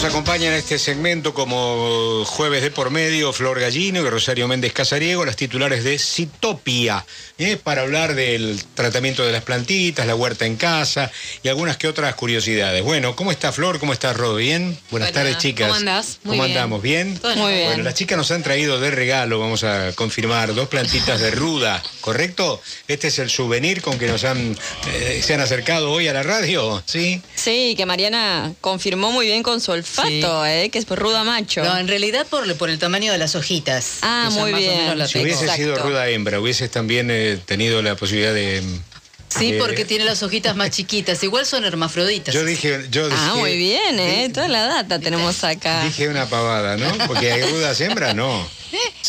Nos acompaña en este segmento como jueves de por medio Flor Gallino y Rosario Méndez Casariego, las titulares de Citopia, ¿eh? para hablar del tratamiento de las plantitas, la huerta en casa y algunas que otras curiosidades. Bueno, ¿cómo está Flor? ¿Cómo está Rod? ¿Bien? Buenas tardes, chicas. ¿Cómo andás? Muy ¿Cómo bien. andamos? ¿Bien? Muy bien. Bueno, las chicas nos han traído de regalo, vamos a confirmar, dos plantitas de ruda, ¿correcto? Este es el souvenir con que nos han, eh, se han acercado hoy a la radio, ¿sí? Sí, que Mariana confirmó muy bien con su olfato, ¿eh? que es ruda macho. No, en realidad por, por el tamaño de las hojitas. Ah, muy más o bien. menos la Si hubiese Exacto. sido ruda hembra, hubieses también eh, tenido la posibilidad de... Sí, de- porque tiene las hojitas más chiquitas. Igual son hermafroditas. Yo dije... Yo ah, dije- muy bien, ¿eh? Toda la data tenemos acá. Dije una pavada, ¿no? Porque hay rudas hembras, no.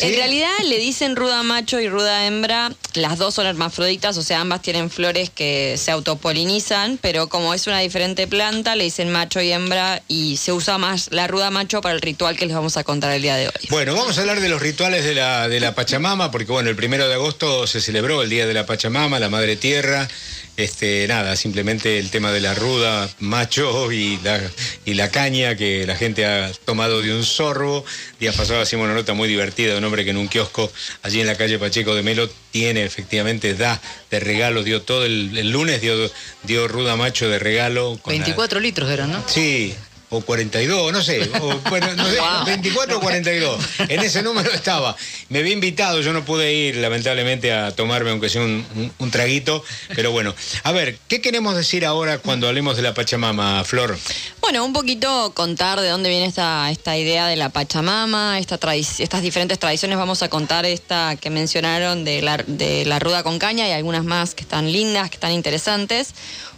¿Sí? En realidad le dicen ruda macho y ruda hembra, las dos son hermafroditas, o sea, ambas tienen flores que se autopolinizan, pero como es una diferente planta, le dicen macho y hembra y se usa más la ruda macho para el ritual que les vamos a contar el día de hoy. Bueno, vamos a hablar de los rituales de la, de la Pachamama, porque bueno, el primero de agosto se celebró el Día de la Pachamama, la Madre Tierra. Este, nada, simplemente el tema de la ruda, macho y la, y la caña que la gente ha tomado de un sorbo. Días pasados hacíamos una nota muy divertida de un hombre que en un kiosco allí en la calle Pacheco de Melo tiene, efectivamente, da de regalo, dio todo el, el lunes, dio, dio ruda macho de regalo. con la- 24 litros eran, ¿no? Sí, o 42, no sé, o, bueno, no sé, 24 o 42. En ese número estaba. Me había invitado, yo no pude ir, lamentablemente, a tomarme, aunque sea un, un- un traguito, pero bueno. A ver, ¿qué queremos decir ahora cuando hablemos de la Pachamama, Flor? Bueno, un poquito contar de dónde viene esta, esta idea de la Pachamama, esta estas diferentes tradiciones. Vamos a contar esta que mencionaron de la, de la ruda con caña y algunas más que están lindas, que están interesantes.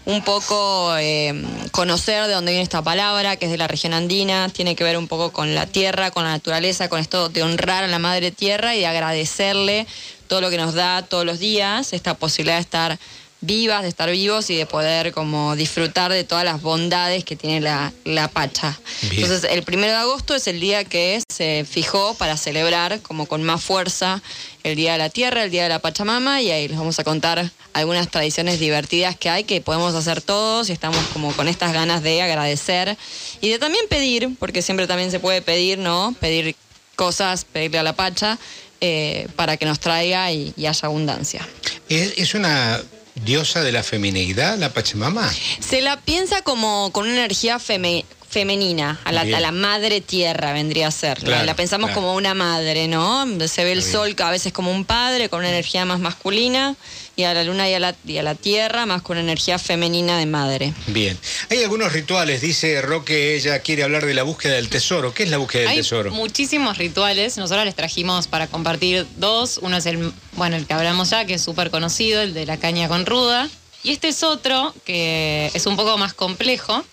Un poco eh, conocer de dónde viene esta palabra, que es de la región andina, tiene que ver un poco con la tierra, con la naturaleza, con esto de honrar a la madre tierra y de agradecerle todo lo que nos da todos los días, esta posibilidad de estar vivas, de estar vivos y de poder como disfrutar de todas las bondades que tiene la, la Pacha. Bien. Entonces, el primero de agosto es el día que se fijó para celebrar como con más fuerza el Día de la Tierra, el Día de la Pachamama, y ahí les vamos a contar algunas tradiciones divertidas que hay que podemos hacer todos y estamos como con estas ganas de agradecer y de también pedir, porque siempre también se puede pedir, ¿no? Pedir cosas, pedirle a la Pacha eh, para que nos traiga y- y haya abundancia. ¿Es, es una diosa de la feminidad, la Pachamama? Se la piensa como con una energía feme- femenina, a la, a la madre tierra vendría a ser. La- Claro, la, pensamos claro. como una madre, ¿no? Se ve el sol a veces como un padre, con una energía más masculina, y a la luna y a la, y a la tierra más con energía femenina de madre. Bien. Hay algunos rituales, dice Roque, ella quiere hablar de la búsqueda del tesoro. ¿Qué es la búsqueda del Hay tesoro? muchísimos rituales. Nosotros les trajimos para compartir dos. Uno es el, bueno, el que hablamos ya, que es súper conocido, el de la caña con ruda. Y este es otro que es un poco más complejo.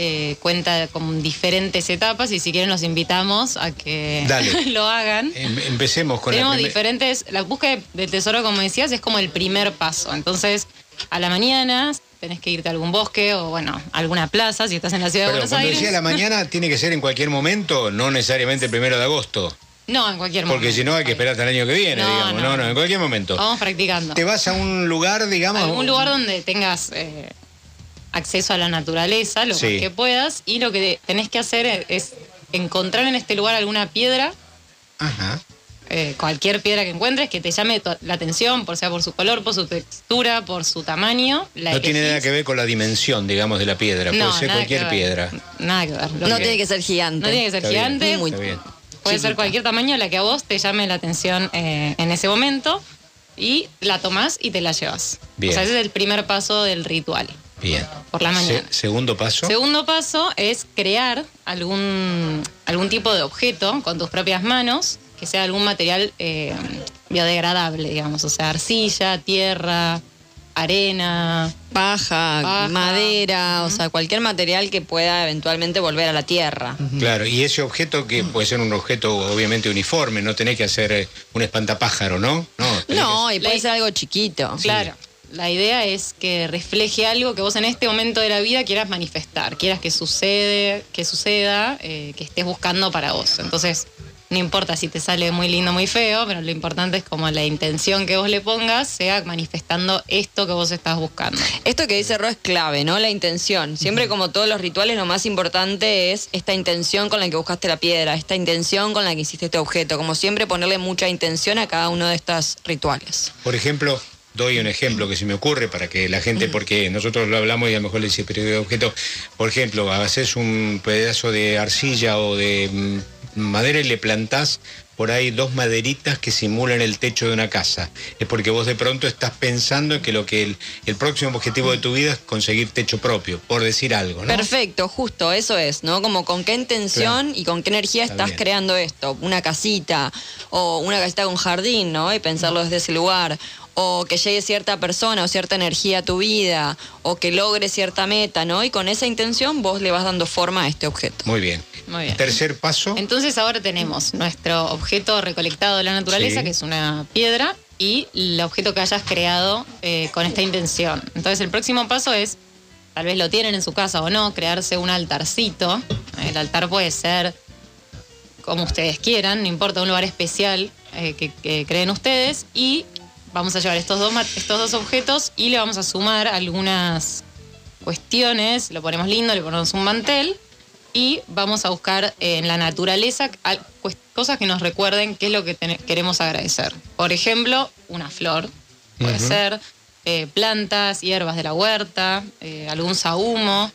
Eh, cuenta con diferentes etapas y si quieren los invitamos a que Dale. lo hagan. Em- empecemos con Tenemos la diferentes. La búsqueda del tesoro, como decías, es como el primer paso. Entonces, a la mañana tenés que irte a algún bosque o, bueno, a alguna plaza si estás en la ciudad de Buenos cuando Aires. decía la mañana, tiene que ser en cualquier momento, no necesariamente el primero de agosto. No, en cualquier momento. Porque si no hay que esperar hasta el año que viene, No, digamos. No, no. no, en cualquier momento. Vamos practicando. Te vas a un lugar, digamos. algún lugar donde tengas eh, acceso a la naturaleza, lo Sí. más que puedas, y lo que tenés que hacer es encontrar en este lugar alguna piedra, Ajá. eh, cualquier piedra que encuentres, que te llame to- la atención, por sea por su color, por su textura, por su tamaño. La No tiene nada que ver con la dimensión, digamos, de la piedra. No, Puede ser cualquier piedra. Nada que ver. Lo No tiene que ser gigante. no tiene que ser Está bien, gigante, Ni muy- Está bien. puede chiquita. ser cualquier tamaño, la que a vos te llame la atención eh, en ese momento, y la tomás y te la llevas. Bien. O sea, ese es el primer paso del ritual. Bien. Por la mañana. Se- segundo paso. Segundo paso es crear algún, algún tipo de objeto con tus propias manos que sea algún material eh, biodegradable, digamos, o sea, arcilla, tierra, arena. Paja, Paja. madera, o sea, cualquier material que pueda eventualmente volver a la tierra. Claro, y ese objeto que puede ser un objeto obviamente uniforme, no tenés que hacer eh, un espantapájaro, ¿no? No, No, que- y puede ser algo chiquito. Claro. La idea es que refleje algo que vos en este momento de la vida quieras manifestar, quieras que sucede, que suceda, eh, que estés buscando para vos. Entonces, no importa si te sale muy lindo, muy feo, pero lo importante es como la intención que vos le pongas sea manifestando esto que vos estás buscando. Esto que dice Ro es clave, ¿no? La intención. Siempre como todos los rituales, lo más importante es esta intención con la que buscaste la piedra, esta intención con la que hiciste este objeto. Como siempre ponerle mucha intención a cada uno de estos rituales. Por ejemplo, doy un ejemplo que se me ocurre para que la gente, porque nosotros lo hablamos y a lo mejor le dice, pero de objeto, por ejemplo, haces un pedazo de arcilla o de mm, madera y le plantás por ahí dos maderitas que simulan el techo de una casa. Es porque vos de pronto estás pensando en que lo que el, el próximo objetivo de tu vida es conseguir techo propio, por decir algo, ¿no? Perfecto, justo, eso es, ¿no? Como con qué intención y con qué energía Está estás bien. creando esto. Una casita o una casita con jardín, ¿no? Y pensarlo desde ese lugar. O que llegue cierta persona o cierta energía a tu vida. O que logre cierta meta, ¿no? Y con esa intención vos le vas dando forma a este objeto. Muy bien. Muy bien. Tercer paso. Entonces ahora tenemos nuestro objeto recolectado de la naturaleza, Sí. que es una piedra, y el objeto que hayas creado eh, con esta intención. Entonces el próximo paso es, tal vez lo tienen en su casa o no, crearse un altarcito. El altar puede ser como ustedes quieran, no importa, un lugar especial eh, que, que creen ustedes, y vamos a llevar estos dos, estos dos objetos y le vamos a sumar algunas cuestiones, lo ponemos lindo, le ponemos un mantel y vamos a buscar en la naturaleza cosas que nos recuerden qué es lo que queremos agradecer. Por ejemplo, una flor, puede ser eh, plantas, hierbas de la huerta, eh, algún sahumo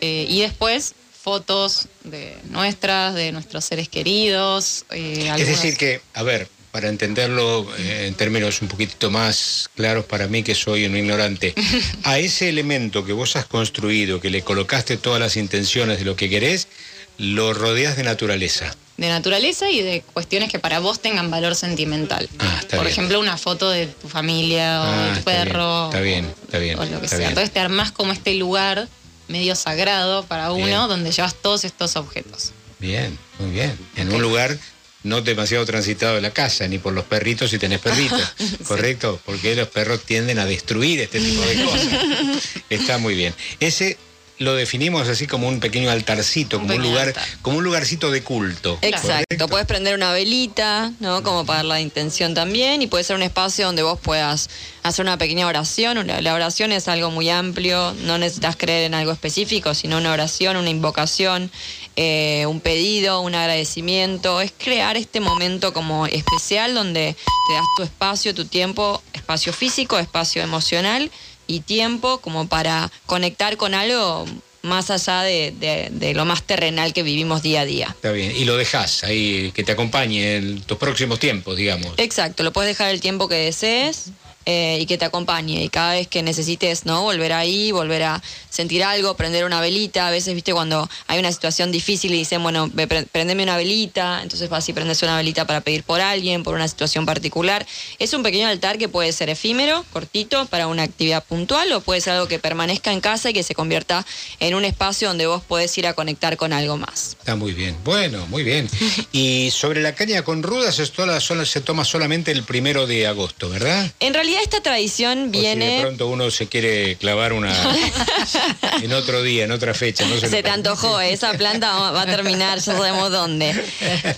eh, y después fotos de nuestras, de nuestros seres queridos. Es algunos- decir que, a ver, para entenderlo eh, en términos un poquitito más claros para mí que soy un ignorante, a ese elemento que vos has construido, que le colocaste todas las intenciones de lo que querés, lo rodeas de naturaleza. de naturaleza y de cuestiones que para vos tengan valor sentimental. Ah, está Por bien. ejemplo, una foto de tu familia o Ah, de tu está bien, perro. está bien, está bien, O lo que está sea. bien. Entonces te armás como este lugar medio sagrado para uno Bien. donde llevas todos estos objetos. Bien, muy bien. En un lugar no demasiado transitado de la casa, ni por los perritos si tenés perritos, ¿correcto? Porque los perros tienden a destruir este tipo de cosas. Está muy bien. Ese lo definimos así como un pequeño altarcito, como un lugar, altar. como un lugarcito de culto. Exacto, ¿correcto? puedes prender una velita, ¿no? Como para la intención también, y puede ser un espacio donde vos puedas hacer una pequeña oración. La oración es algo muy amplio, no necesitas creer en algo específico, sino una oración, una invocación, eh, un pedido, un agradecimiento. Es crear este momento como especial donde te das tu espacio, tu tiempo, espacio físico, espacio emocional y tiempo como para conectar con algo más allá de, de- de lo más terrenal que vivimos día a día. Está bien. Y lo dejás ahí, que te acompañe en tus próximos tiempos, digamos. Exacto, lo puedes dejar el tiempo que desees eh, y que te acompañe. Y cada vez que necesites, ¿no? Volver ahí, volver a sentir algo, prender una velita. A veces, viste, cuando hay una situación difícil y dicen, bueno, prendeme una velita. Entonces vas y prendes una velita para pedir por alguien, por una situación particular. Es un pequeño altar que puede ser efímero, cortito, para una actividad puntual, o puede ser algo que permanezca en casa y que se convierta en un espacio donde vos podés ir a conectar con algo más. Está muy bien. Bueno, muy bien. Y sobre la caña con rudas, esto la- solo- se toma solamente el primero de agosto, ¿verdad? En realidad esta tradición O si de viene... pronto uno se quiere clavar una en otro día, en otra fecha, no se, te antojó, esa planta va va a terminar, ya sabemos dónde.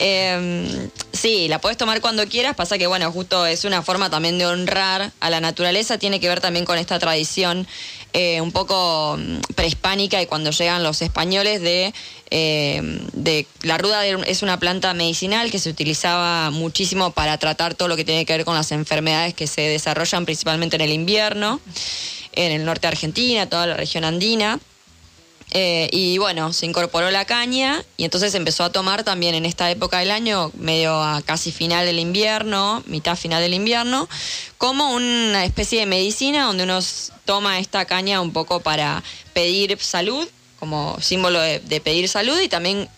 Eh, sí, la puedes tomar cuando quieras, pasa que bueno, justo es una forma también de honrar a la naturaleza, tiene que ver también con esta tradición eh, un poco mm, prehispánica y cuando llegan los españoles de, eh, de la ruda es una planta medicinal que se utilizaba muchísimo para tratar todo lo que tiene que ver con las enfermedades que se desarrollan principalmente en el invierno, en el norte de Argentina, toda la región andina. Eh, y bueno, se incorporó la caña y entonces empezó a tomar también en esta época del año, medio a casi final del invierno, mitad final del invierno, como una especie de medicina donde uno toma esta caña un poco para pedir salud, como símbolo de, de pedir salud y también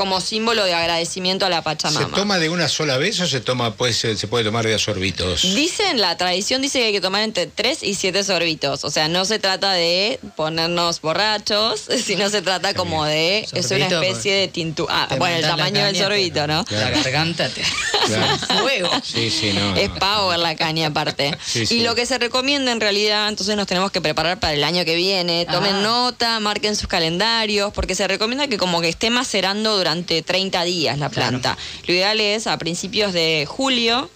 como símbolo de agradecimiento a la ¿Se Pachamama. toma de una sola vez o se toma pues se se puede tomar de a sorbitos? Dicen, la tradición dice que hay que tomar entre 3 y 7 sorbitos. O sea, no se trata de ponernos borrachos, sino se trata como de. Es una especie de tintu. Ah, bueno, el tamaño del sorbito, ¿no? La garganta te Claro. fuego. Sí, sí, no. Es no. power la caña aparte. Sí, sí. Y lo que se recomienda en realidad, entonces nos tenemos que preparar para el año que viene. Tomen Ah. nota, marquen sus calendarios, porque se recomienda que como que esté macerando durante durante 30 días la planta. Lo ideal es a principios de julio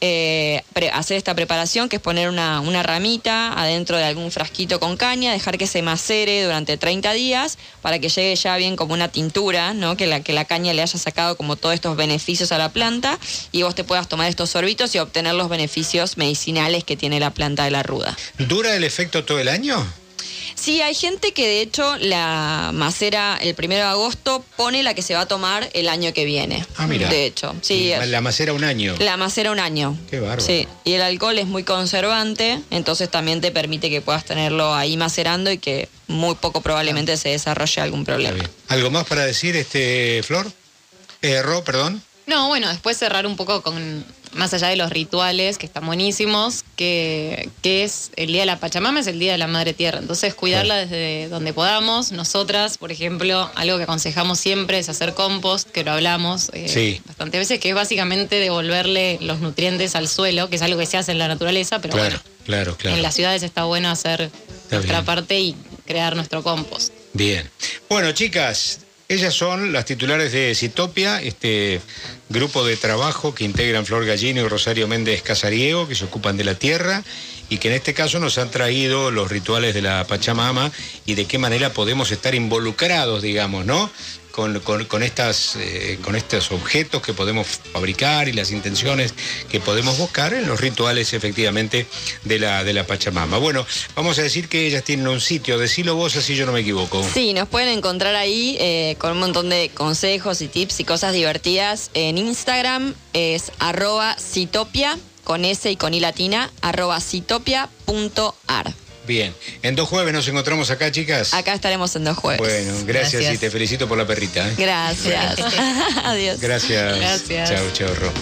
eh, hacer esta preparación, que es poner una, una ramita adentro de algún frasquito con caña, dejar que se macere durante 30 días para que llegue ya bien como una tintura, ¿no? que, la, que la caña le haya sacado como todos estos beneficios a la planta y vos te puedas tomar estos sorbitos y obtener los beneficios medicinales que tiene la planta de la ruda. ¿Dura el efecto todo el año? Sí, hay gente que de hecho la macera el primero de agosto pone la que se va a tomar el año que viene. Ah, mira. De hecho, sí. La macera un año. La macera un año. Qué bárbaro. Sí, y el alcohol es muy conservante, entonces también te permite que puedas tenerlo ahí macerando y que muy poco probablemente se desarrolle algún Está problema. bien. ¿Algo más para decir, este Flor? Eh, Ro, perdón. No, bueno, después cerrar un poco con, más allá de los rituales, que están buenísimos, que, que es el Día de la Pachamama, es el Día de la Madre Tierra. Entonces, cuidarla desde donde podamos. Nosotras, por ejemplo, algo que aconsejamos siempre es hacer compost, que lo hablamos eh, Sí. bastantes veces, que es básicamente devolverle los nutrientes al suelo, que es algo que se hace en la naturaleza, pero claro, bueno, claro, claro. en las ciudades está bueno hacer nuestra bien. parte y crear nuestro compost. Bien. Bueno, chicas, ellas son las titulares de Citopia, este grupo de trabajo que integran Flor Gallino y Rosario Méndez Casariego, que se ocupan de la tierra y que en este caso nos han traído los rituales de la Pachamama y de qué manera podemos estar involucrados, digamos, ¿no? Con, con- estas, eh, con estos objetos que podemos fabricar y las intenciones que podemos buscar en los rituales efectivamente de la, de la Pachamama. Bueno, vamos a decir que ellas tienen un sitio, decilo vos así yo no me equivoco. Sí, nos pueden encontrar ahí eh, con un montón de consejos y tips y cosas divertidas. En Instagram es arroba citopia, con S y con I latina, arroba citopia.ar. Bien, en dos jueves nos encontramos acá, chicas. Acá estaremos en dos jueves. Bueno, gracias, Gracias. y te felicito por la perrita. ¿eh? Gracias. Adiós. Gracias. Gracias. Chao, chao, Ro.